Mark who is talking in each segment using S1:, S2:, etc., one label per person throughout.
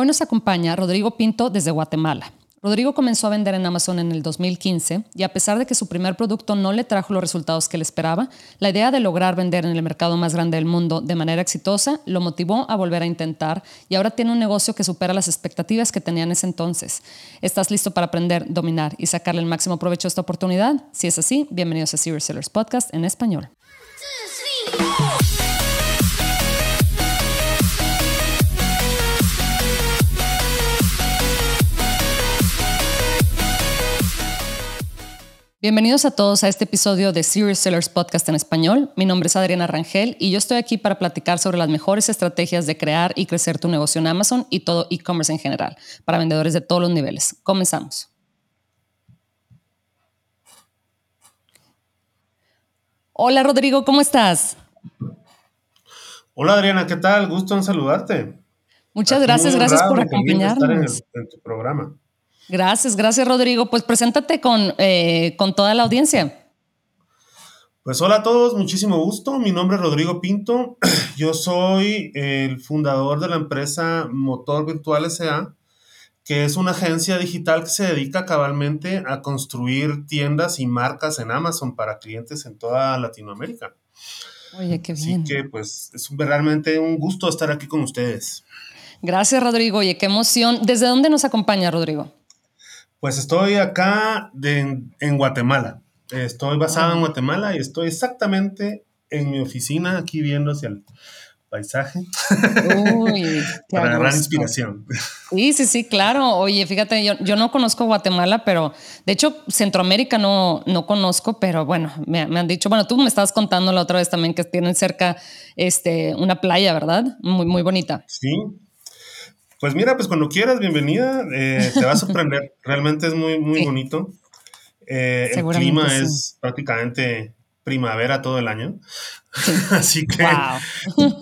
S1: Hoy nos acompaña Rodrigo Pinto desde Guatemala. Rodrigo comenzó a vender en Amazon en el 2015 y a pesar de que su primer producto no le trajo los resultados que le esperaba, la idea de lograr vender en el mercado más grande del mundo de manera exitosa lo motivó a volver a intentar y ahora tiene un negocio que supera las expectativas que tenía en ese entonces. ¿Estás listo para aprender, dominar y sacarle el máximo provecho a esta oportunidad? Si es así, bienvenidos a Serious Sellers Podcast en español. Bienvenidos a todos a este episodio de Serious Sellers Podcast en español. Mi nombre es Adriana Rangel y yo estoy aquí para platicar sobre las mejores estrategias de crear y crecer tu negocio en Amazon y todo e-commerce en general para vendedores de todos los niveles. Comenzamos. Hola Rodrigo, ¿cómo estás?
S2: Hola Adriana, ¿qué tal? Gusto en saludarte.
S1: Muchas gracias, gracias por acompañarnos.
S2: en tu programa.
S1: Gracias, gracias Rodrigo. Pues preséntate con, eh, con toda la audiencia.
S2: Pues hola a todos, muchísimo gusto. Mi nombre es Rodrigo Pinto. Yo soy el fundador de la empresa Motor Virtual SA, que es una agencia digital que se dedica cabalmente a construir tiendas y marcas en Amazon para clientes en toda Latinoamérica.
S1: Oye, qué bien.
S2: Así que pues es realmente un gusto estar aquí con ustedes.
S1: Gracias, Rodrigo. Oye, qué emoción. ¿Desde dónde nos acompaña, Rodrigo?
S2: Pues estoy acá en Guatemala. Estoy basado en Guatemala y estoy exactamente en mi oficina, aquí viendo hacia el paisaje. Uy, para agarrar inspiración.
S1: Sí, sí, sí, claro. Oye, fíjate, yo, no conozco Guatemala, pero de hecho Centroamérica no, no conozco, pero bueno, me, han dicho, bueno, tú me estabas contando la otra vez también que tienen cerca este, una playa, ¿verdad? Muy, muy bonita.
S2: Sí, pues mira, pues cuando quieras, bienvenida. Eh, te va a sorprender. Realmente es muy, muy bonito. Eh, el clima es prácticamente primavera todo el año. Así que,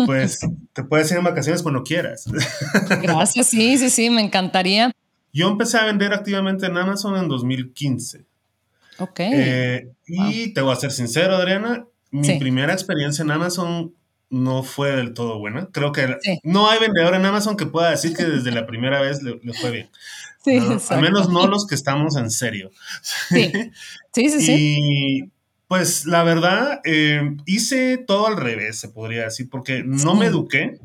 S2: pues, te puedes ir en vacaciones cuando quieras.
S1: Gracias, sí, sí, sí, me encantaría.
S2: Yo empecé a vender activamente en Amazon en 2015.
S1: Ok.
S2: Eh, y te voy a ser sincero, Adriana, mi primera experiencia en Amazon no fue del todo buena. Creo que no hay vendedor en Amazon que pueda decir que desde la primera vez le, fue bien. Sí, Al menos no los que estamos en serio.
S1: Sí, sí, sí.
S2: Y pues la verdad, eh, hice todo al revés, se podría decir, porque no me eduqué.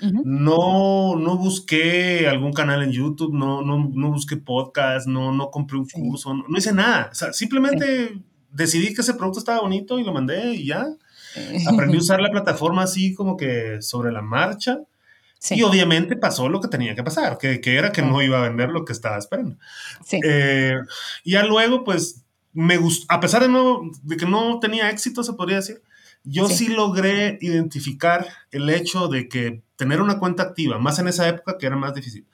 S2: No, no busqué algún canal en YouTube, no, no, no busqué podcast, no, no compré un curso, no, hice nada. O sea, simplemente decidí que ese producto estaba bonito y lo mandé y ya. Aprendí a usar la plataforma así como que sobre la marcha. Y obviamente pasó lo que tenía que pasar, que, que era que no iba a vender lo que estaba esperando. Sí. Eh, y ya luego, pues, me gustó, a pesar de, no, de que no tenía éxito, se podría decir, yo sí. logré identificar el hecho de que tener una cuenta activa, más en esa época que era más difícil,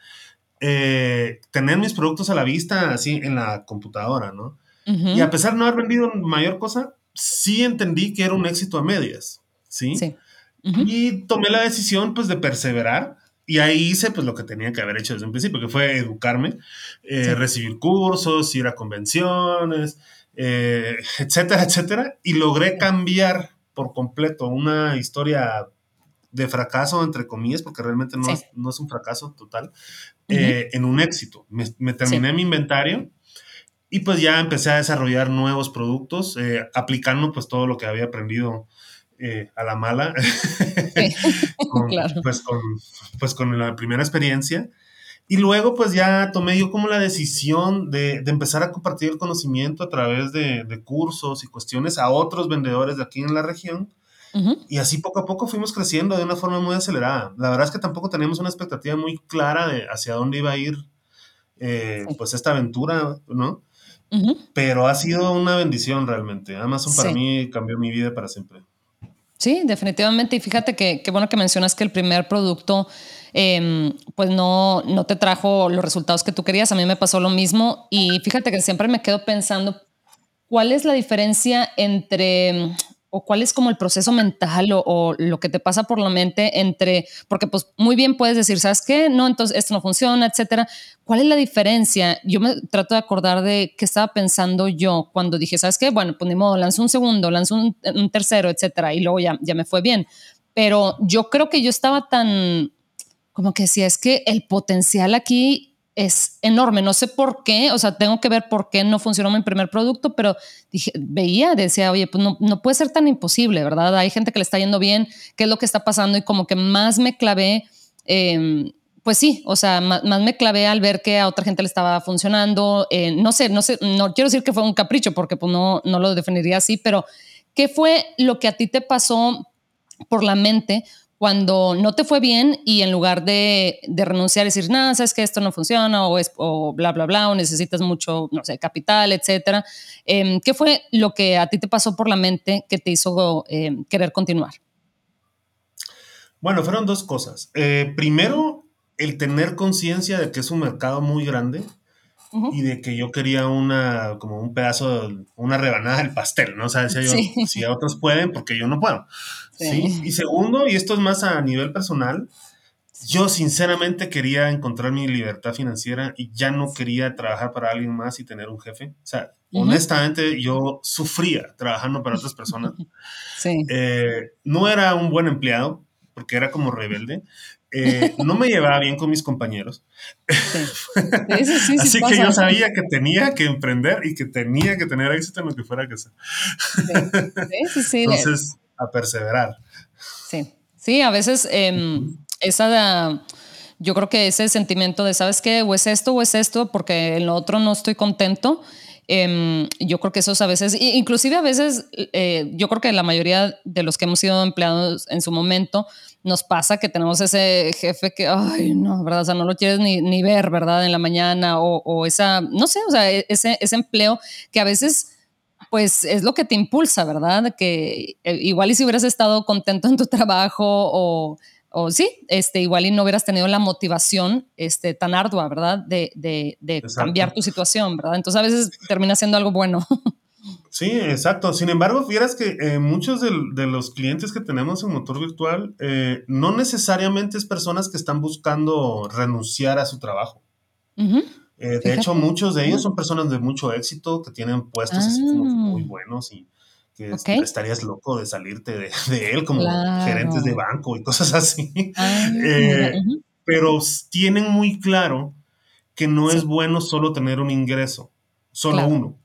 S2: eh, tener mis productos a la vista así en la computadora, ¿no? Y a pesar de no haber vendido mayor cosa, sí entendí que era un éxito a medias, ¿sí? Sí. Y tomé la decisión, pues, de perseverar. Y ahí hice, pues, lo que tenía que haber hecho desde un principio, que fue educarme, eh, recibir cursos, ir a convenciones, eh, etcétera, etcétera. Y logré cambiar por completo una historia de fracaso, entre comillas, porque realmente no, es, no es, un fracaso total, eh, en un éxito. Me, terminé mi inventario y pues ya empecé a desarrollar nuevos productos, eh, aplicando pues todo lo que había aprendido eh, a la mala, pues, con, pues, con, la primera experiencia. Y luego pues ya tomé yo como la decisión de, de empezar a compartir el conocimiento a través de, de, cursos y cuestiones a otros vendedores de aquí en la región. Y así poco a poco fuimos creciendo de una forma muy acelerada. La verdad es que tampoco teníamos una expectativa muy clara de hacia dónde iba a ir eh, pues esta aventura, ¿no? Pero ha sido una bendición realmente. Amazon para mí cambió mi vida para siempre.
S1: Sí, definitivamente. Y fíjate que qué bueno que mencionas que el primer producto em, pues no, no te trajo los resultados que tú querías. A mí me pasó lo mismo. Y fíjate que siempre me quedo pensando, ¿cuál es la diferencia entre o cuál es como el proceso mental o, lo que te pasa por la mente entre, porque pues muy bien puedes decir, ¿sabes qué? No, entonces esto no funciona, etcétera. ¿Cuál es la diferencia? Yo me trato de acordar de qué estaba pensando yo cuando dije, ¿sabes qué? Bueno, pues ni modo, lanzo un segundo, lanzo un, tercero, etcétera, y luego ya, ya me fue bien. Pero yo creo que yo estaba tan como que si es que el potencial aquí es enorme. No sé por qué, o sea, tengo que ver por qué no funcionó mi primer producto, pero veía, decía, oye, pues no, no puede ser tan imposible, ¿verdad? Hay gente que le está yendo bien, ¿qué es lo que está pasando? Y como que más me clavé, em, pues sí, o sea, más, me clavé al ver que a otra gente le estaba funcionando. Eh, no sé, no sé, no quiero decir que fue un capricho, porque pues no, no lo definiría así, pero ¿qué fue lo que a ti te pasó por la mente cuando no te fue bien y en lugar de, renunciar y decir, nada, sabes que esto no funciona o, es, o bla, bla, bla, o necesitas mucho, no sé, capital, etcétera, em, ¿qué fue lo que a ti te pasó por la mente que te hizo em, querer continuar?
S2: Bueno, fueron dos cosas. Eh, primero, el tener conciencia de que es un mercado muy grande y de que yo quería una, como un pedazo, una rebanada del pastel, ¿no? O sea, decía yo, si a otros pueden, porque yo no puedo. Sí. Y segundo, y esto es más a nivel personal, yo sinceramente quería encontrar mi libertad financiera y ya no quería trabajar para alguien más y tener un jefe. O sea, honestamente yo sufría trabajando para otras personas. Sí. Eh, no era un buen empleado porque era como rebelde, eh, no me llevaba bien con mis compañeros. Así que yo sabía que tenía que emprender y que tenía que tener éxito en lo que fuera que sea. Entonces, a perseverar.
S1: Sí, sí, a veces em, esa, yo creo que ese sentimiento de, ¿sabes qué? O es esto o es esto, porque en lo otro no estoy contento. Em, yo creo que eso a veces, inclusive a veces, eh, yo creo que la mayoría de los que hemos sido empleados en su momento, nos pasa que tenemos ese jefe que, ay, no, ¿verdad? O sea, no lo quieres ni, ni ver, ¿verdad? En la mañana o, o, esa, no sé, o sea, e-, ese, ese empleo que a veces pues es lo que te impulsa, ¿verdad? Que eh, igual y si hubieras estado contento en tu trabajo o, o sí, este, igual y no hubieras tenido la motivación este, tan ardua, ¿verdad? De, de, de cambiar tu situación, ¿verdad? Entonces a veces termina siendo algo bueno.
S2: Sí, exacto. Sin embargo, fieras que eh, muchos de, de, los clientes que tenemos en Motor Virtual eh, no necesariamente es personas que están buscando renunciar a su trabajo. Eh, de hecho, muchos de ellos son personas de mucho éxito que tienen puestos así como muy ah. buenos y que estarías loco de salirte de, él como gerentes de banco y cosas así. Ah, pero tienen muy claro que no es bueno solo tener un ingreso, solo uno.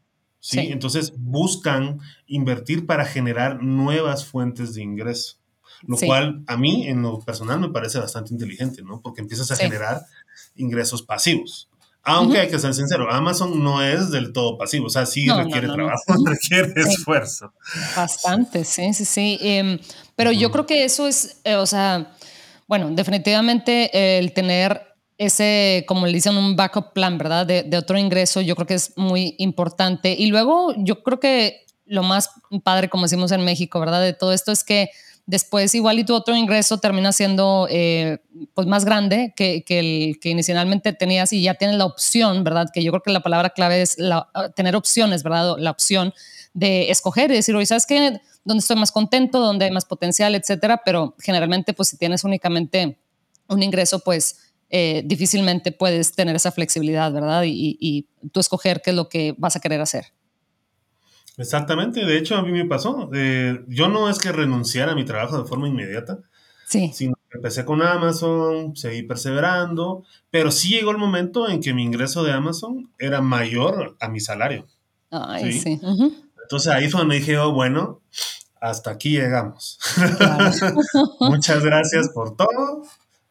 S2: ¿Sí? Entonces buscan invertir para generar nuevas fuentes de ingreso, lo cual a mí en lo personal me parece bastante inteligente, ¿no? Porque empiezas a generar ingresos pasivos. Aunque hay que ser sincero, Amazon no es del todo pasivo, o sea, sí requiere trabajo, requiere esfuerzo.
S1: Bastante, sí, sí, sí. Em, pero yo creo que eso es, eh, o sea, bueno, definitivamente el tener ese, como le dicen, un backup plan, ¿verdad? De, otro ingreso, yo creo que es muy importante. Y luego yo creo que lo más padre, como decimos en México, ¿verdad? De todo esto es que después igual y tu otro ingreso termina siendo eh, pues más grande que, que, el que inicialmente tenías y ya tienes la opción, ¿verdad? Que yo creo que la palabra clave es la, tener opciones, ¿verdad? La opción de escoger y decir, oye, ¿sabes qué? ¿Dónde estoy más contento? ¿Dónde hay más potencial? Etcétera. Pero generalmente, pues si tienes únicamente un ingreso, pues eh, difícilmente puedes tener esa flexibilidad, ¿verdad? Y, tú escoger qué es lo que vas a querer hacer.
S2: Exactamente, de hecho a mí me pasó. Eh, yo no es que renunciara a mi trabajo de forma inmediata, sí. sino que empecé con Amazon, seguí perseverando, pero sí llegó el momento en que mi ingreso de Amazon era mayor a mi salario. Ay, sí. Entonces ahí fue donde dije, oh, bueno, hasta aquí llegamos. Muchas gracias por todo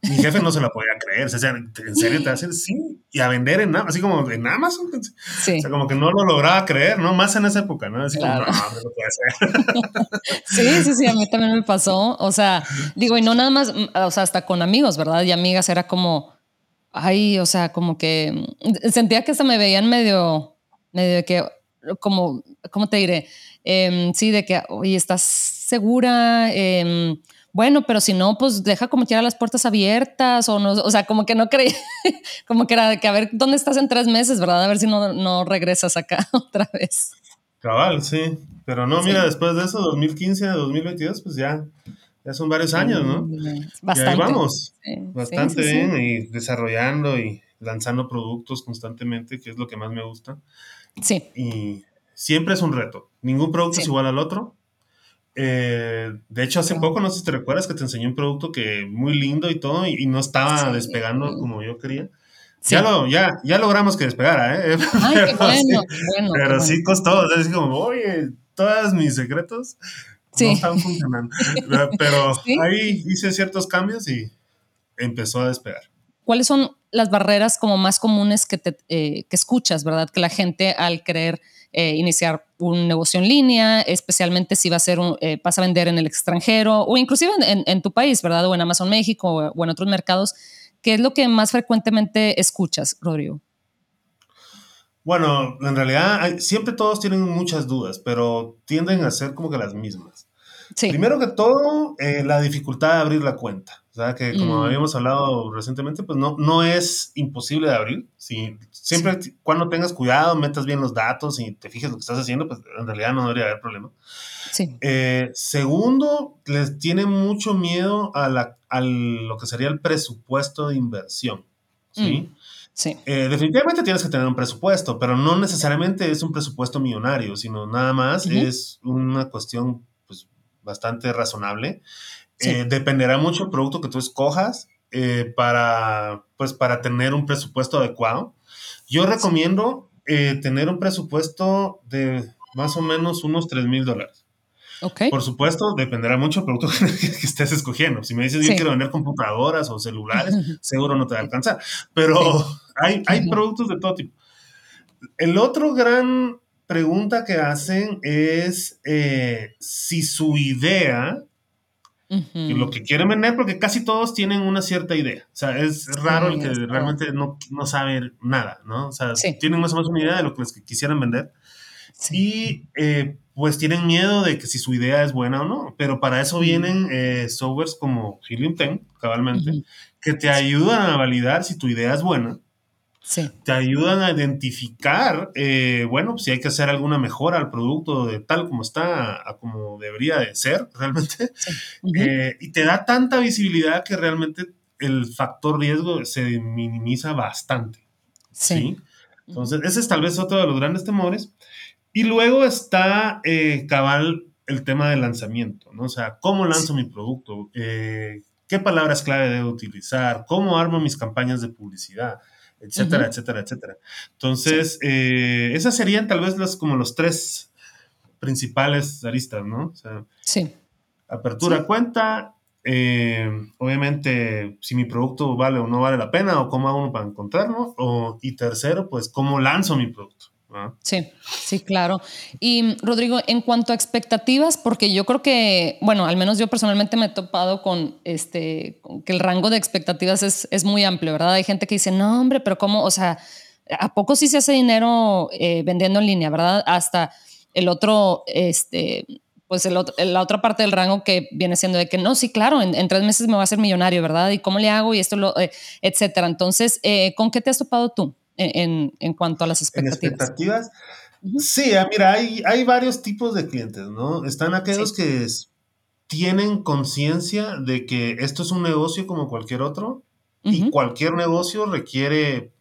S2: mi jefe no se la podía creer. O sea, ¿en serio te hacen? Sí. Y a vender en así como en Amazon. Sí. O sea, como que no lo lograba creer, ¿no? Más en esa época, ¿no? Así como, no, no puede
S1: ser. sí, sí, sí, a mí también me pasó. O sea, digo, y no nada más, o sea, hasta con amigos, ¿verdad? Y amigas era como, ay, o sea, como que sentía que hasta me veían medio, medio de que, como, ¿cómo te diré? Em, sí, de que, oye, ¿estás segura? Eh, bueno, pero si no, pues deja como quiera las puertas abiertas o no, o sea, como que no creí, como que era que a ver dónde estás en tres meses, ¿verdad? A ver si no, no regresas acá otra vez.
S2: Cabal, sí, pero no, mira, después de eso, 2015 a 2022, pues ya, ya son varios años, ¿no? Bastante. Y ahí vamos, bastante bien y desarrollando y lanzando productos constantemente, que es lo que más me gusta. Sí. Y siempre es un reto, ningún producto es igual al otro Eh, de hecho, hace poco, no sé si te recuerdas, que te enseñé un producto que muy lindo y todo, y, no estaba despegando como yo quería. Ya, lo, ya, ya logramos que despegara, ¿eh? Ay, pero, qué bueno, sí, bueno, pero sí costó, es como, oye, todos mis secretos no están funcionando. pero ahí hice ciertos cambios y empezó a despegar.
S1: ¿Cuáles son las barreras como más comunes que, te, eh, que escuchas, verdad? Que la gente al querer eh, iniciar un negocio en línea, especialmente si va a ser un, eh, vas a vender en el extranjero o inclusive en, tu país, ¿verdad? O en Amazon México o, en otros mercados. ¿Qué es lo que más frecuentemente escuchas, Rodrigo?
S2: Bueno, en realidad siempre todos tienen muchas dudas, pero tienden a ser como que las mismas. Primero que todo, eh, la dificultad de abrir la cuenta. O sea, que como mm. habíamos hablado recientemente, pues no, no es imposible de abrir. Si, siempre cuando tengas cuidado, metas bien los datos y te fijes lo que estás haciendo, pues en realidad no debería haber problema. Sí. Eh, segundo, les tiene mucho miedo a, la, lo que sería el presupuesto de inversión. ¿sí? Mm. Sí. Eh, definitivamente tienes que tener un presupuesto, pero no necesariamente es un presupuesto millonario, sino nada más es una cuestión bastante razonable. Eh, dependerá mucho el producto que tú escojas eh, para, pues, para tener un presupuesto adecuado. Yo recomiendo eh, tener un presupuesto de más o menos unos 3 mil dólares. Okay. Por supuesto, dependerá mucho del producto que, estés escogiendo. Si me dices, yo quiero vender computadoras o celulares, seguro no te va a alcanzar. Pero hay, hay productos de todo tipo. El otro gran pregunta que hacen es eh, si su idea, lo que quieren vender, porque casi todos tienen una cierta idea. O sea, es raro el que realmente no, no, sabe nada, ¿no? O sea, tienen más o menos una idea de lo que quisieran vender. Y eh, pues tienen miedo de que si su idea es buena o no. Pero para eso vienen eh, softwares como Helium 10, cabalmente, que te ayudan a validar si tu idea es buena te ayudan a identificar, eh, bueno, si hay que hacer alguna mejora al producto de tal como está, a como debería de ser realmente. Eh, y te da tanta visibilidad que realmente el factor riesgo se minimiza bastante. Sí. Entonces, ese es tal vez otro de los grandes temores. Y luego está eh, cabal el tema del lanzamiento, ¿no? O sea, ¿cómo lanzo mi producto? ¿Qué palabras clave debo utilizar? ¿Cómo armo mis campañas de publicidad? Etcétera, etcétera, etcétera. Entonces, eh, esas serían tal vez los, como los tres principales aristas, ¿no? O sea, sí. Apertura cuenta, eh, obviamente si mi producto vale o no vale la pena o cómo hago uno para encontrarlo, o, y tercero, pues cómo lanzo mi producto.
S1: Sí, sí, claro. Y Rodrigo, en cuanto a expectativas, porque yo creo que, bueno, al menos yo personalmente me he topado con este, que el rango de expectativas es, es muy amplio, ¿verdad? Hay gente que dice, no, hombre, pero ¿cómo? O sea, ¿a poco sí se hace dinero eh, vendiendo en línea, verdad? Hasta el otro, este, pues el la otra parte del rango que viene siendo de que no, sí, claro, en, tres meses me voy a hacer millonario, ¿verdad? ¿Y cómo le hago? Y esto, lo, eh, etcétera. Entonces, eh, ¿con qué te has topado tú? En, en cuanto a las expectativas.
S2: expectativas? Sí, ah, mira, hay, hay varios tipos de clientes, ¿no? Están aquellos que tienen conciencia de que esto es un negocio como cualquier otro y cualquier negocio requiere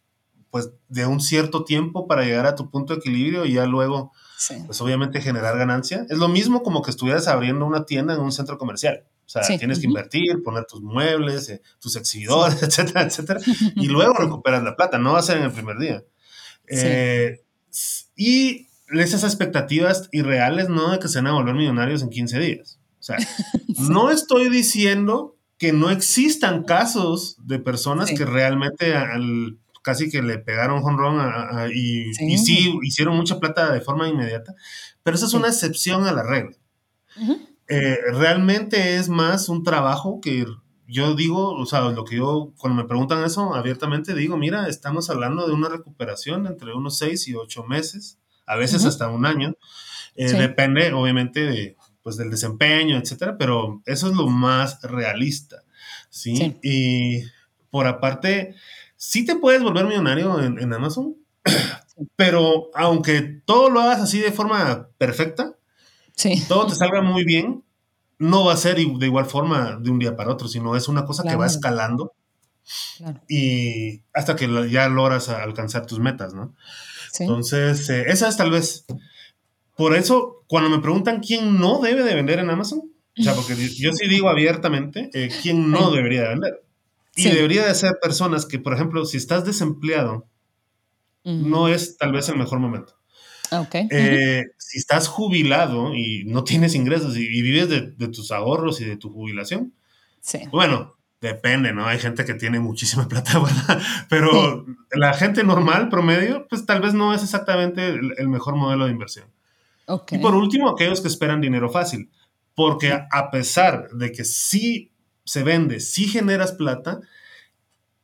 S2: pues de un cierto tiempo para llegar a tu punto de equilibrio y ya luego pues obviamente generar ganancia. Es lo mismo como que estuvieras abriendo una tienda en un centro comercial. O sea, tienes que invertir, poner tus muebles, eh, tus exhibidores, etcétera, etcétera. Y luego recuperas la plata, no va a ser en el primer día. Eh, y esas expectativas irreales, no de que se van a volver millonarios en 15 días. O sea, no estoy diciendo que no existan casos de personas que realmente casi que le pegaron honrón y, y, sí hicieron mucha plata de forma inmediata, pero esa es una excepción a la regla. Eh, realmente es más un trabajo que yo digo, o sea, lo que yo, cuando me preguntan eso abiertamente, digo, mira, estamos hablando de una recuperación entre unos seis y ocho meses, a veces hasta un año. Eh, depende, obviamente, de, pues, del desempeño, etcétera, pero eso es lo más realista, ¿sí? Y por aparte, sí te puedes volver millonario en, en Amazon, pero aunque todo lo hagas así de forma perfecta, todo te salga muy bien, no va a ser de igual forma de un día para otro, sino es una cosa que va escalando y hasta que ya logras alcanzar tus metas, ¿no? Entonces, eh, esa es tal vez por eso, cuando me preguntan quién no debe de vender en Amazon, o sea, porque yo sí digo abiertamente eh, quién no debería de vender. Y debería de ser personas que, por ejemplo, si estás desempleado, no es tal vez el mejor momento.
S1: Okay.
S2: Eh, si estás jubilado y no tienes ingresos y, vives de, tus ahorros y de tu jubilación,
S1: sí.
S2: bueno, depende, ¿no? Hay gente que tiene muchísima plata, ¿verdad? Pero la gente normal, promedio, pues tal vez no es exactamente el, mejor modelo de inversión.
S1: Okay.
S2: Y por último, aquellos que esperan dinero fácil, porque a pesar de que sí se vende, sí generas plata,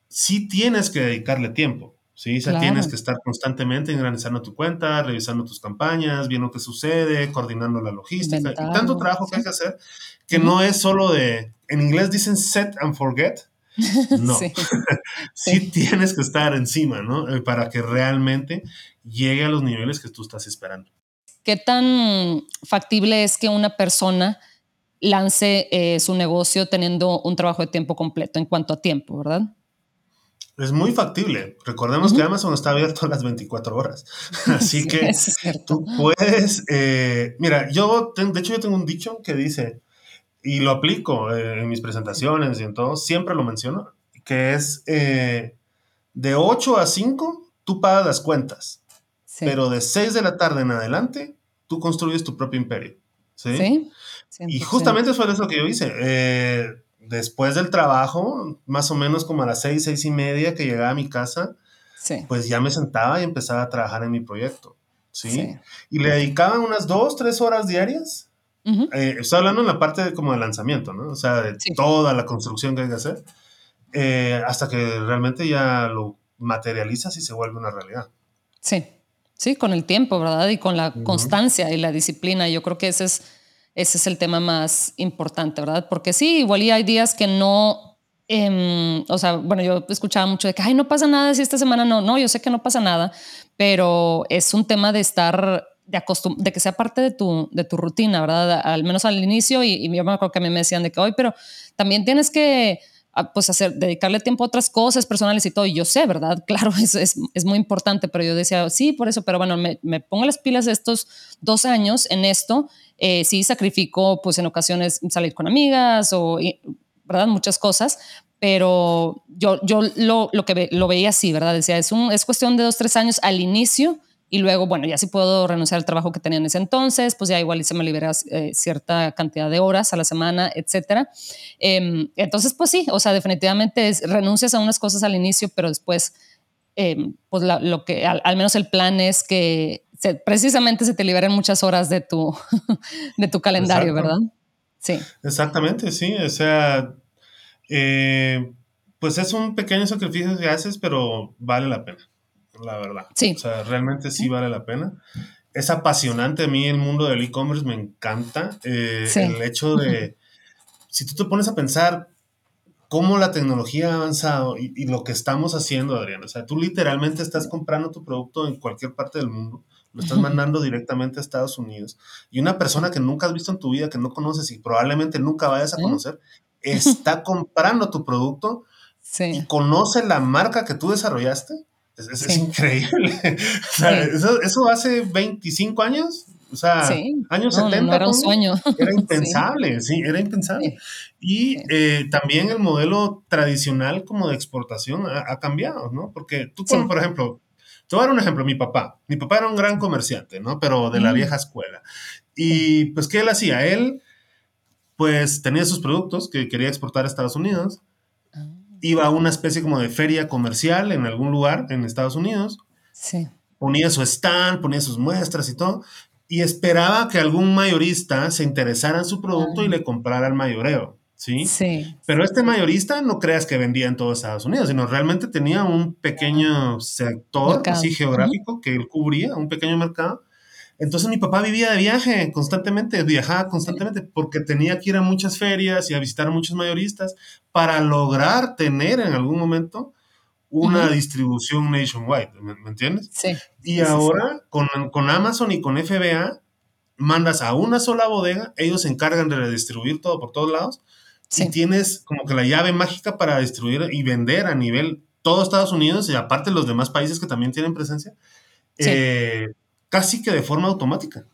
S2: sí tienes que dedicarle tiempo. Sí, o sea, tienes que estar constantemente organizando tu cuenta, revisando tus campañas, viendo qué sucede, coordinando la logística y tanto trabajo que hay que hacer que no es solo de, en inglés dicen set and forget. No, sí. tienes que estar encima, ¿no? Eh, para que realmente llegue a los niveles que tú estás esperando.
S1: ¿Qué tan factible es que una persona lance eh, su negocio teniendo un trabajo de tiempo completo en cuanto a tiempo, verdad?
S2: Es muy factible. Recordemos que Amazon está abierto a las 24 horas. Así que tú puedes, eh, mira, yo, de hecho yo tengo un dicho que dice, y lo aplico eh, en mis presentaciones y en todo, siempre lo menciono, que es eh, de 8 a 5, tú pagas las cuentas, pero de 6 de la tarde en adelante, tú construyes tu propio imperio. Sí. Y justamente eso que yo hice después del trabajo, más o menos como a las seis, seis y media que llegaba a mi casa, pues ya me sentaba y empezaba a trabajar en mi proyecto. ¿sí? Y le dedicaba unas dos, tres horas diarias. Eh, estoy hablando en la parte de, como de lanzamiento, ¿no? O sea, de toda la construcción que hay que hacer, eh, hasta que realmente ya lo materializas y se vuelve una realidad.
S1: Sí, sí, con el tiempo, ¿verdad? Y con la constancia y la disciplina. Yo creo que ese es ese es el tema más importante, ¿verdad? Porque sí, igual hay días que no, em, o sea, bueno, yo escuchaba mucho de que, ay, no pasa nada si esta semana no, no, yo sé que no pasa nada, pero es un tema de estar, de, de que sea parte de tu, de tu rutina, ¿verdad? Al menos al inicio, y, y yo me acuerdo que a mí me decían de que, hoy, pero también tienes que pues hacer, dedicarle tiempo a otras cosas personales y todo. Y yo sé, ¿verdad? Claro, es, es, es muy importante, pero yo decía, sí, por eso, pero bueno, me, me pongo las pilas estos dos años en esto eh, sí sacrifico, pues en ocasiones salir con amigas o, ¿verdad? Muchas cosas, pero yo, yo lo, lo que lo veía así, ¿verdad? Decía, es, un, es cuestión de dos, tres años al inicio y luego, bueno, ya si puedo renunciar al trabajo que tenía en ese entonces, pues ya igual se me libera eh, cierta cantidad de horas a la semana, etcétera. Em, entonces, pues sí, o sea, definitivamente es, renuncias a unas cosas al inicio, pero después, em, pues lo que, al, menos el plan es que precisamente se te liberan muchas horas de tu, de tu calendario, ¿verdad? Sí.
S2: Exactamente, sí. O sea, eh, pues es un pequeño sacrificio que haces, pero vale la pena, la verdad.
S1: Sí.
S2: O sea, realmente sí vale la pena. Es apasionante a mí el mundo del e-commerce, me encanta. Eh, el hecho de, si tú te pones a pensar cómo la tecnología ha avanzado y, y, lo que estamos haciendo, Adrián, o sea, tú literalmente estás comprando tu producto en cualquier parte del mundo lo estás mandando directamente a Estados Unidos. Y una persona que nunca has visto en tu vida, que no conoces y probablemente nunca vayas a conocer, está comprando tu producto y conoce la marca que tú desarrollaste. Es, increíble. eso, hace 25 años, o sea, años 70.
S1: era un sueño.
S2: Era impensable, sí, era impensable. Y eh, también el modelo tradicional como de exportación ha, cambiado, ¿no? Porque tú, por ejemplo, te voy a dar un ejemplo, mi papá. Mi papá era un gran comerciante, ¿no? Pero de la vieja escuela. Y pues, ¿qué él hacía? Él, pues, tenía sus productos que quería exportar a Estados Unidos. Ah. Iba a una especie como de feria comercial en algún lugar en Estados Unidos.
S1: Sí.
S2: Ponía su stand, ponía sus muestras y todo. Y esperaba que algún mayorista se interesara en su producto y le comprara el mayoreo. ¿Sí?
S1: Sí.
S2: Pero este mayorista no creas que vendía en todo Estados Unidos, sino realmente tenía un pequeño sector así geográfico que él cubría, un pequeño mercado. Entonces mi papá vivía de viaje constantemente, viajaba constantemente porque tenía que ir a muchas ferias y a visitar a muchos mayoristas para lograr tener en algún momento una distribución nationwide, ¿me, entiendes?
S1: Sí.
S2: Y ahora Con, con Amazon y con FBA mandas a una sola bodega, ellos se encargan de redistribuir todo por todos lados si tienes como que la llave mágica para distribuir y vender a nivel todo Estados Unidos y aparte los demás países que también tienen presencia, eh, casi que de forma automática.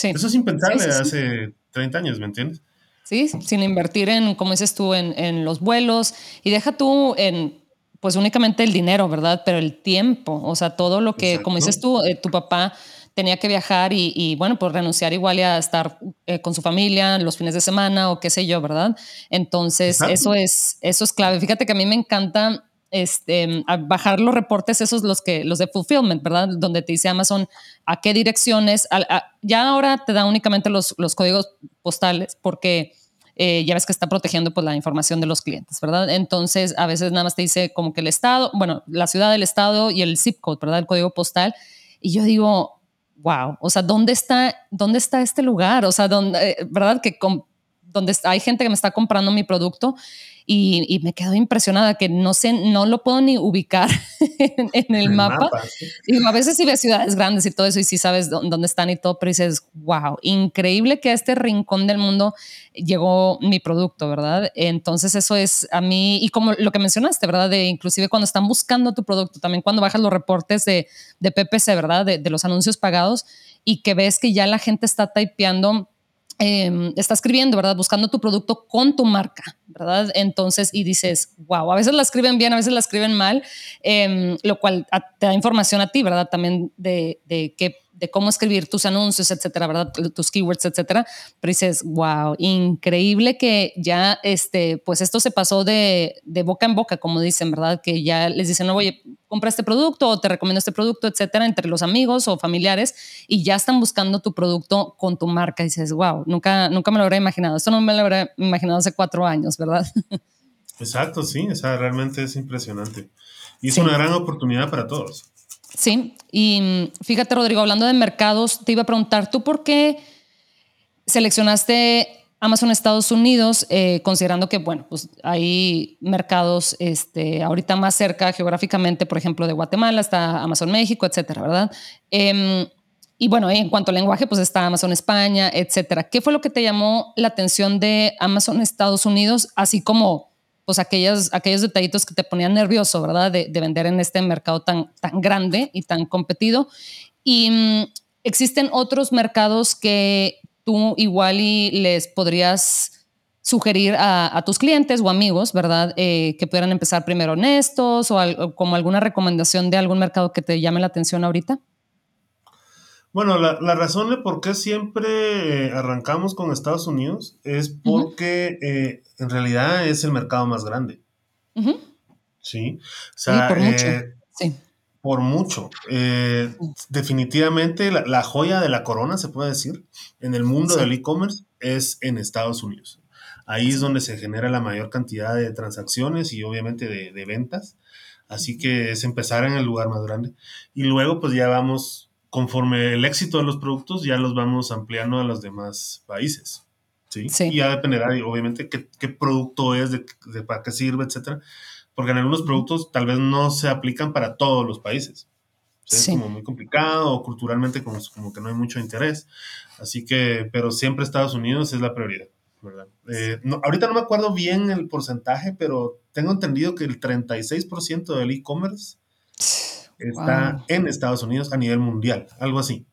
S2: Eso es impensable hace 30 años, ¿me entiendes?
S1: Sí, sin invertir en, como dices tú, en, en los vuelos y deja tú en, pues únicamente el dinero, ¿verdad? Pero el tiempo, o sea, todo lo que, como dices tú, eh, tu papá tenía que viajar y, bueno, pues renunciar igual a estar eh, con su familia los fines de semana o qué sé yo, ¿verdad? Entonces, eso es, eso es clave. Fíjate que a mí me encanta este, bajar los reportes, esos los que los de fulfillment, ¿verdad? Donde te dice Amazon a qué direcciones. ya ahora te da únicamente los, los códigos postales porque eh, ya ves que está protegiendo pues la información de los clientes, ¿verdad? Entonces a veces nada más te dice como que el estado, bueno, la ciudad del estado y el zip code, ¿verdad? El código postal. Y yo digo, wow, o sea, ¿dónde está, dónde está este lugar? O sea, ¿dónde, eh, ¿verdad? Que donde hay gente que me está comprando mi producto y, me quedo impresionada que no sé, no lo puedo ni ubicar en, el, mapa. Y a veces sí ves ciudades grandes y todo eso y sí sabes dónde están y todo, pero dices, wow, increíble que a este rincón del mundo llegó mi producto, ¿verdad? Entonces eso es a mí, y como lo que mencionaste, ¿verdad? De inclusive cuando están buscando tu producto, también cuando bajas los reportes de, de PPC, ¿verdad? De, de los anuncios pagados y que ves que ya la gente está typeando Em, está escribiendo, ¿verdad? Buscando tu producto con tu marca, ¿verdad? Entonces, y dices, wow, a veces la escriben bien, a veces la escriben mal, em, lo cual te da información a ti, ¿verdad? También de, de qué de cómo escribir tus anuncios, etcétera, ¿verdad? Tus keywords, etcétera. Pero dices, wow, increíble que ya, este, pues esto se pasó de, de boca en boca, como dicen, ¿verdad? Que ya les dicen, no, oye, compra este producto o te recomiendo este producto, etcétera, entre los amigos o familiares y ya están buscando tu producto con tu marca. Y dices, wow, nunca, nunca me lo habría imaginado. Esto no me lo habría imaginado hace cuatro años, ¿verdad?
S2: Exacto, sí, o sea, realmente es impresionante. Y es una gran oportunidad para todos.
S1: Sí, y mm, fíjate, Rodrigo, hablando de mercados, te iba a preguntar, ¿tú por qué seleccionaste Amazon Estados Unidos, eh, considerando que, bueno, pues hay mercados este, ahorita más cerca geográficamente, por ejemplo, de Guatemala, está Amazon México, etcétera, ¿verdad? Em, y bueno, en cuanto al lenguaje, pues está Amazon España, etcétera. ¿Qué fue lo que te llamó la atención de Amazon Estados Unidos, así como pues aquellos, detallitos que te ponían nervioso, ¿verdad? De, vender en este mercado tan, tan grande y tan competido. Y mm, existen otros mercados que tú igual y les podrías sugerir a, tus clientes o amigos, ¿verdad? Eh, que pudieran empezar primero honestos o, como alguna recomendación de algún mercado que te llame la atención ahorita.
S2: Bueno, la, razón de por qué siempre eh, arrancamos con Estados Unidos es porque eh, en realidad es el mercado más grande. Sí. O sea, por mucho. Eh, sí. Por mucho. definitivamente la, joya de la corona, se puede decir, en el mundo del e-commerce es en Estados Unidos. Ahí es donde se genera la mayor cantidad de transacciones y obviamente de, de ventas. Así que es empezar en el lugar más grande. Y luego pues ya vamos conforme el éxito de los productos, ya los vamos ampliando a los demás países. ¿sí? Y ya dependerá, obviamente, qué, qué producto es, de, para qué sirve, etcétera. Porque en algunos productos tal vez no se aplican para todos los países. Es como muy complicado o culturalmente como, como, que no hay mucho interés. Así que, pero siempre Estados Unidos es la prioridad. ¿verdad? Eh, no, ahorita no me acuerdo bien el porcentaje, pero tengo entendido que el 36% del e-commerce está en Estados Unidos a nivel mundial, algo así.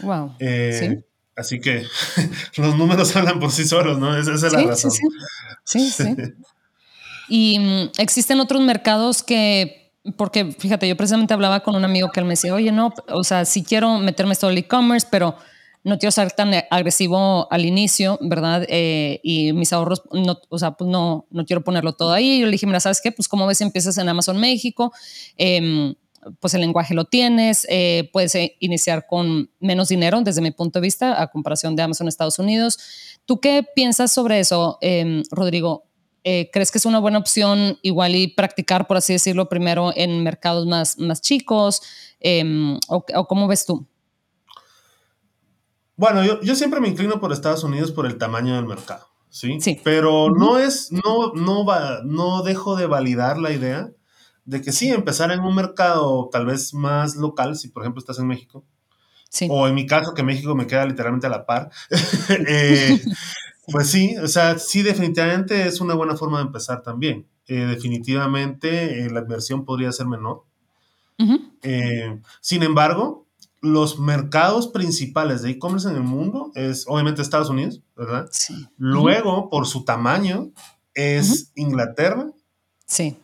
S2: Wow. Eh, así que los números hablan por sí solos, ¿no? Esa, es la razón.
S1: Sí, sí. y mm, existen otros mercados que, porque fíjate, yo precisamente hablaba con un amigo que él me decía, oye, no, o sea, sí quiero meterme esto el e-commerce, pero no quiero ser tan agresivo al inicio, ¿verdad? Eh, y mis ahorros, no, o sea, pues no, no quiero ponerlo todo ahí. Yo le dije, mira, ¿sabes qué? Pues como ves, empiezas en Amazon México. Eh, pues el lenguaje lo tienes, eh, puedes eh, iniciar con menos dinero desde mi punto de vista a comparación de Amazon Estados Unidos. ¿Tú qué piensas sobre eso, em, Rodrigo? Eh, ¿Crees que es una buena opción igual y practicar, por así decirlo, primero en mercados más, más chicos? Em, o, cómo ves tú?
S2: Bueno, yo, yo, siempre me inclino por Estados Unidos por el tamaño del mercado, ¿sí? sí. Pero no es, no, no, va, no dejo de validar la idea de que sí, empezar en un mercado tal vez más local, si por ejemplo estás en México, o en mi caso que México me queda literalmente a la par, eh, pues sí, o sea, sí definitivamente es una buena forma de empezar también. Eh, definitivamente eh, la inversión podría ser menor. sin embargo, los mercados principales de e-commerce en el mundo es obviamente Estados Unidos, ¿verdad? Sí. Luego, por su tamaño, es Inglaterra,
S1: sí.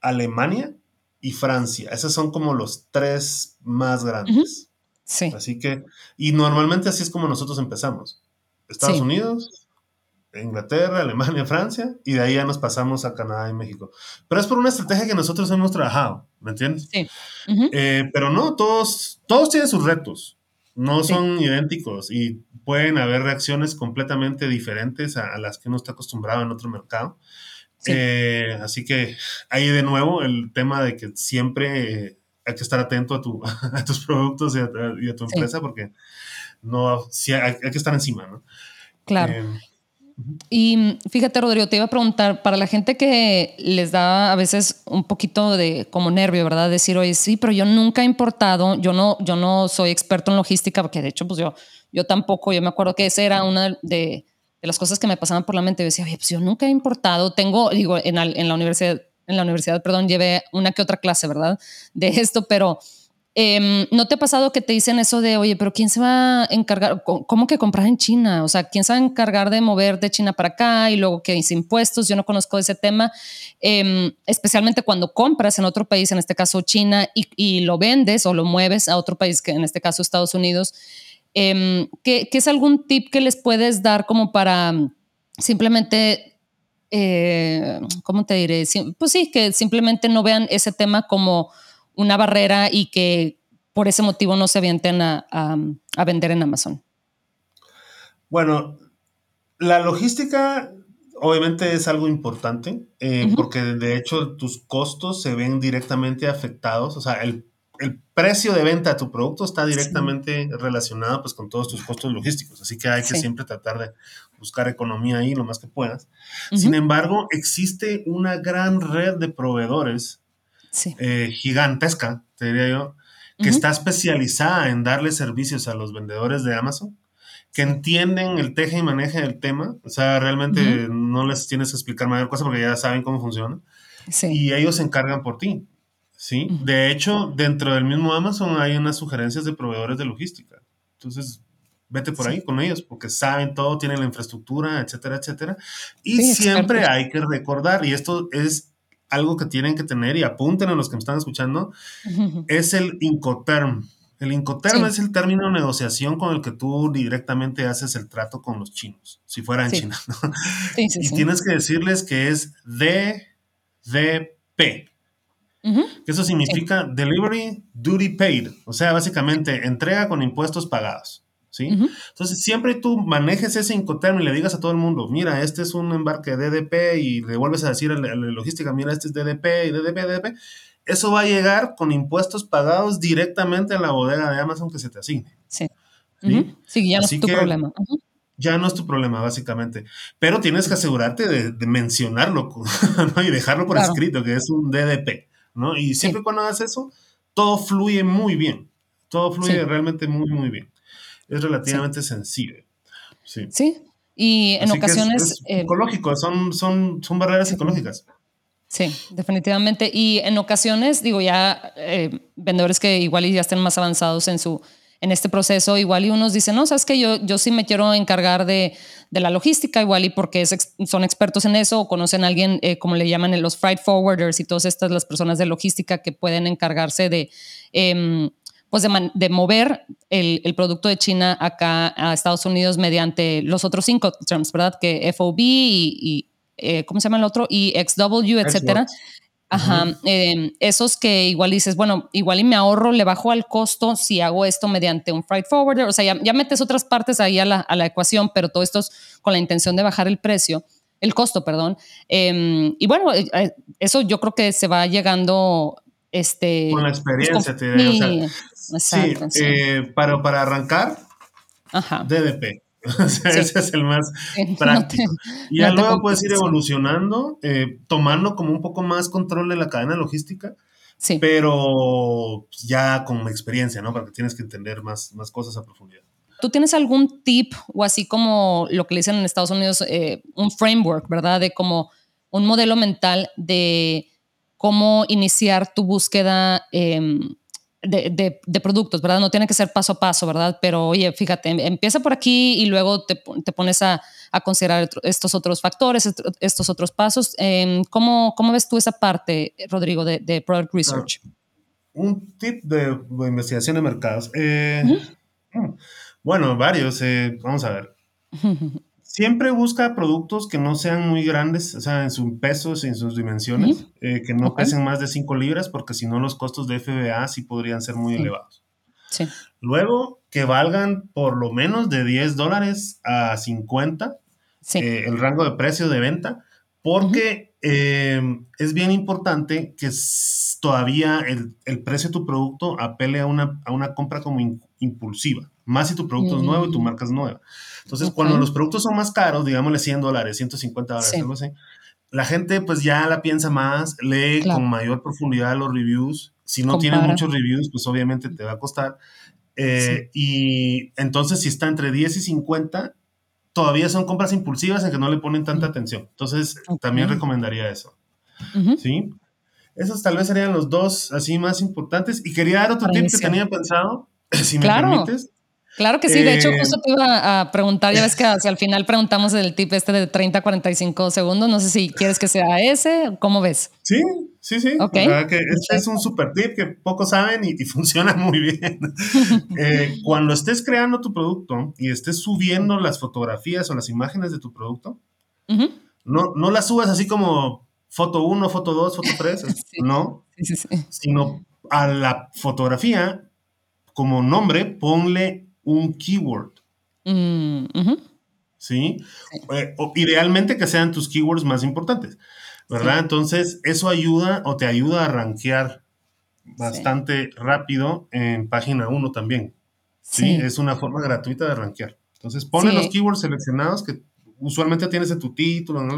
S2: Alemania y Francia. Esos son como los tres más grandes.
S1: Sí.
S2: Así que, y normalmente así es como nosotros empezamos. Estados Unidos, Inglaterra, Alemania, Francia, y de ahí ya nos pasamos a Canadá y México. Pero es por una estrategia que nosotros hemos trabajado, ¿me entiendes?
S1: Sí.
S2: Eh, pero no, todos, todos tienen sus retos, no son idénticos y pueden haber reacciones completamente diferentes a, las que uno está acostumbrado en otro mercado. Eh, así que ahí de nuevo el tema de que siempre hay que estar atento a, tu, a tus productos y a, tu empresa porque no, hay, que estar encima, ¿no?
S1: Claro. Eh, y fíjate, Rodrigo, te iba a preguntar, para la gente que les da a veces un poquito de como nervio, ¿verdad? Decir, oye, sí, pero yo nunca he importado, yo no, yo no soy experto en logística, porque de hecho, pues yo, yo tampoco, yo me acuerdo que esa era una de, de las cosas que me pasaban por la mente. Yo decía, oye, pues yo nunca he importado, tengo, digo, en, la universidad, en la universidad, perdón, llevé una que otra clase, ¿verdad? De esto, pero Em, ¿No te ha pasado que te dicen eso de, oye, pero quién se va a encargar? ¿Cómo que comprar en China? O sea, ¿quién se va a encargar de mover de China para acá y luego que dice impuestos? Yo no conozco ese tema, em, especialmente cuando compras en otro país, en este caso China, y, lo vendes o lo mueves a otro país, que en este caso Estados Unidos. Em, ¿qué, es algún tip que les puedes dar como para simplemente eh, ¿cómo te diré? Pues sí, que simplemente no vean ese tema como una barrera y que por ese motivo no se avienten a, vender en Amazon?
S2: Bueno, la logística obviamente es algo importante eh, porque de hecho tus costos se ven directamente afectados, o sea, el, precio de venta de tu producto está directamente relacionado pues con todos tus costos logísticos, así que hay que siempre tratar de buscar economía ahí lo más que puedas. Sin embargo, existe una gran red de proveedores eh, gigantesca, te diría yo, que está especializada en darle servicios a los vendedores de Amazon, que entienden el teje y maneje del tema, o sea, realmente no les tienes que explicar mayor cosa porque ya saben cómo funciona, y ellos se encargan por ti. ¿Sí? De hecho, dentro del mismo Amazon hay unas sugerencias de proveedores de logística. Entonces, vete por ahí con ellos, porque saben todo, tienen la infraestructura, etcétera, etcétera. Y siempre hay que recordar, y esto es algo que tienen que tener y apunten a los que me están escuchando, es el Incoterm. El Incoterm es el término de negociación con el que tú directamente haces el trato con los chinos, si fuera en China. y tienes que decirles que es DDP. Que eso significa Delivery Duty Paid, o sea, básicamente entrega con impuestos pagados. Entonces, siempre tú manejes ese Incoterm y le digas a todo el mundo, mira, este es un embarque DDP y le vuelves a decir a la, logística, mira, este es DDP y DDP, DDP, eso va a llegar con impuestos pagados directamente a la bodega de Amazon que se te asigne.
S1: Sí. ¿Sí? ya no es tu problema.
S2: Ya no es tu problema, básicamente. Pero tienes que asegurarte de, mencionarlo y dejarlo por escrito, que es un DDP. ¿No? Y siempre cuando hagas eso, todo fluye muy bien. Todo fluye realmente muy, muy bien es relativamente sensible. Sí.
S1: Sí. Y en ocasiones.
S2: Es, eh, psicológico, son, son, son barreras psicológicas.
S1: Sí, definitivamente. Y en ocasiones, digo, ya eh, vendedores que igual ya estén más avanzados en su en este proceso, igual y unos dicen, no, sabes que yo, yo sí me quiero encargar de, de la logística, igual y porque son expertos en eso o conocen a alguien, eh, como le llaman los freight forwarders y todas estas las personas de logística que pueden encargarse de em, pues de, mover el, el, producto de China acá a Estados Unidos mediante los otros cinco terms, ¿verdad? Que FOB y, eh, ¿cómo se llama el otro? Y XW, etcétera. Ajá, em, esos que igual dices, bueno, igual y me ahorro, le bajo al costo si hago esto mediante un freight forwarder, o sea, ya, metes otras partes ahí a la, a la, ecuación, pero todo esto es con la intención de bajar el precio, el costo, perdón. Em, y bueno, eh, eh, eso yo creo que se va llegando este,
S2: con la pues, experiencia, te diré. sí, eh, para, para arrancar, DDP. Ese es el más práctico. y ya luego puedes ir evolucionando, eh, tomando como un poco más control de la cadena logística, sí. pero ya con experiencia, ¿no? Porque tienes que entender más, más cosas a profundidad.
S1: ¿Tú tienes algún tip o así como lo que le dicen en Estados Unidos, eh, un framework, ¿verdad? De como un modelo mental de cómo iniciar tu búsqueda em, de, de, productos, ¿verdad? No tiene que ser paso a paso, ¿verdad? Pero oye, fíjate, em, empieza por aquí y luego te, te pones a, a, considerar estos otros factores, estos otros pasos. Em, ¿cómo, ¿Cómo, ves tú esa parte, Rodrigo, de, de Product Research?
S2: Un tip de, investigación de mercados. Eh, mm, bueno, varios. Eh, vamos a ver. Siempre busca productos que no sean muy grandes, o sea, en sus pesos y en sus dimensiones, eh, que no pesen más de 5 libras, porque si no los costos de FBA sí podrían ser muy elevados. Sí. Luego, que valgan por lo menos de 10 dólares a 50, eh, el rango de precio de venta, porque eh, es bien importante que todavía el, el, precio de tu producto apele a una, a una compra como impulsiva, más si tu producto es nuevo y tu mm. marca es nueva. Entonces, cuando los productos son más caros, digámosle 100 dólares, 150 dólares, algo así, la gente pues ya la piensa más, lee con mayor profundidad los reviews. Si no tiene muchos reviews, pues obviamente te va a costar. Eh, y entonces, si está entre 10 y 50, todavía son compras impulsivas en que no le ponen tanta atención. Entonces, también recomendaría eso. ¿Sí? Esos tal vez serían los dos así más importantes. Y quería dar otro tip que tenía pensado, si me permites.
S1: Claro que sí, de hecho, justo te iba a preguntar, ya ves que hacia el final preguntamos el tip este de 30 a 45 segundos, no sé si quieres que sea ese, ¿cómo ves?
S2: Sí, sí, sí. Okay. que este es un super tip que pocos saben y, funciona muy bien. Eh, cuando estés creando tu producto y estés subiendo las fotografías o las imágenes de tu producto, no, no las subas así como foto 1, foto 2, foto 3, no, sino a la fotografía como nombre ponle un keyword. Mm, ¿Sí? Eh, idealmente que sean tus keywords más importantes, ¿verdad? Entonces, eso ayuda o te ayuda a rankear bastante rápido en página 1 también. ¿sí? Es una forma gratuita de rankear. Entonces, pone los keywords seleccionados que usualmente tienes en tu título, no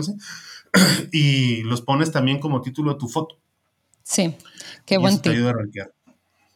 S2: y los pones también como título de tu foto.
S1: Sí, qué buen eso
S2: Te ayuda a rankear.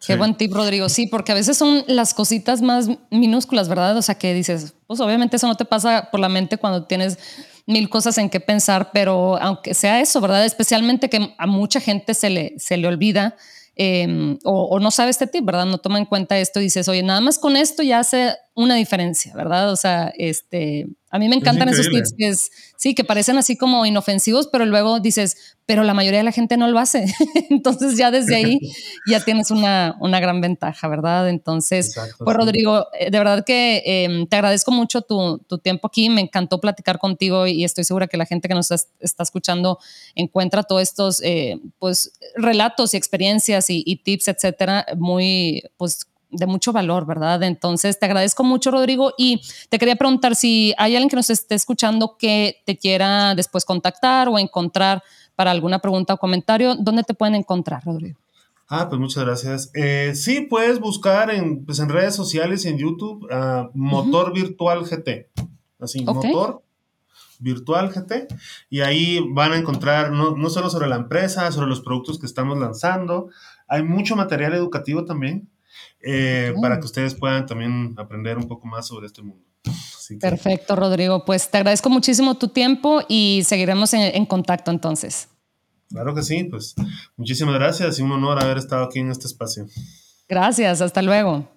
S1: Qué buen tip, Rodrigo. Sí, porque a veces son las cositas más minúsculas, ¿verdad? O sea, que dices, pues obviamente eso no te pasa por la mente cuando tienes mil cosas en qué pensar, pero aunque sea eso, ¿verdad? Especialmente que a mucha gente se le, se le olvida em, o, no sabe este tip, ¿verdad? No toma en cuenta esto y dices, oye, nada más con esto ya hace una diferencia, ¿verdad? O sea, este, a mí me encantan esos tips que sí, que parecen así como inofensivos, pero luego dices, pero la mayoría de la gente no lo hace. Entonces ya desde ahí ya tienes una, una gran ventaja, ¿verdad? Entonces, pues Rodrigo, eh, de verdad que em, te agradezco mucho tu, tu, tiempo aquí, me encantó platicar contigo y estoy segura que la gente que nos está, escuchando encuentra todos estos eh, pues relatos y experiencias y, y tips, etcétera, muy pues de mucho valor, ¿verdad? Entonces, te agradezco mucho, Rodrigo, y te quería preguntar si hay alguien que nos esté escuchando que te quiera después contactar o encontrar para alguna pregunta o comentario, ¿dónde te pueden encontrar, Rodrigo?
S2: Ah, pues muchas gracias. Eh, sí, puedes buscar en, pues en redes sociales y en YouTube Motor Virtual GT. Así, Motor Virtual GT. Y ahí van a encontrar no, no, solo sobre la empresa, sobre los productos que estamos lanzando. Hay mucho material educativo también. Eh, para que ustedes puedan también aprender un poco más sobre este mundo.
S1: Perfecto, Rodrigo. Pues te agradezco muchísimo tu tiempo y seguiremos en, contacto entonces.
S2: Claro que sí, pues muchísimas gracias y un honor haber estado aquí en este espacio.
S1: Gracias, hasta luego.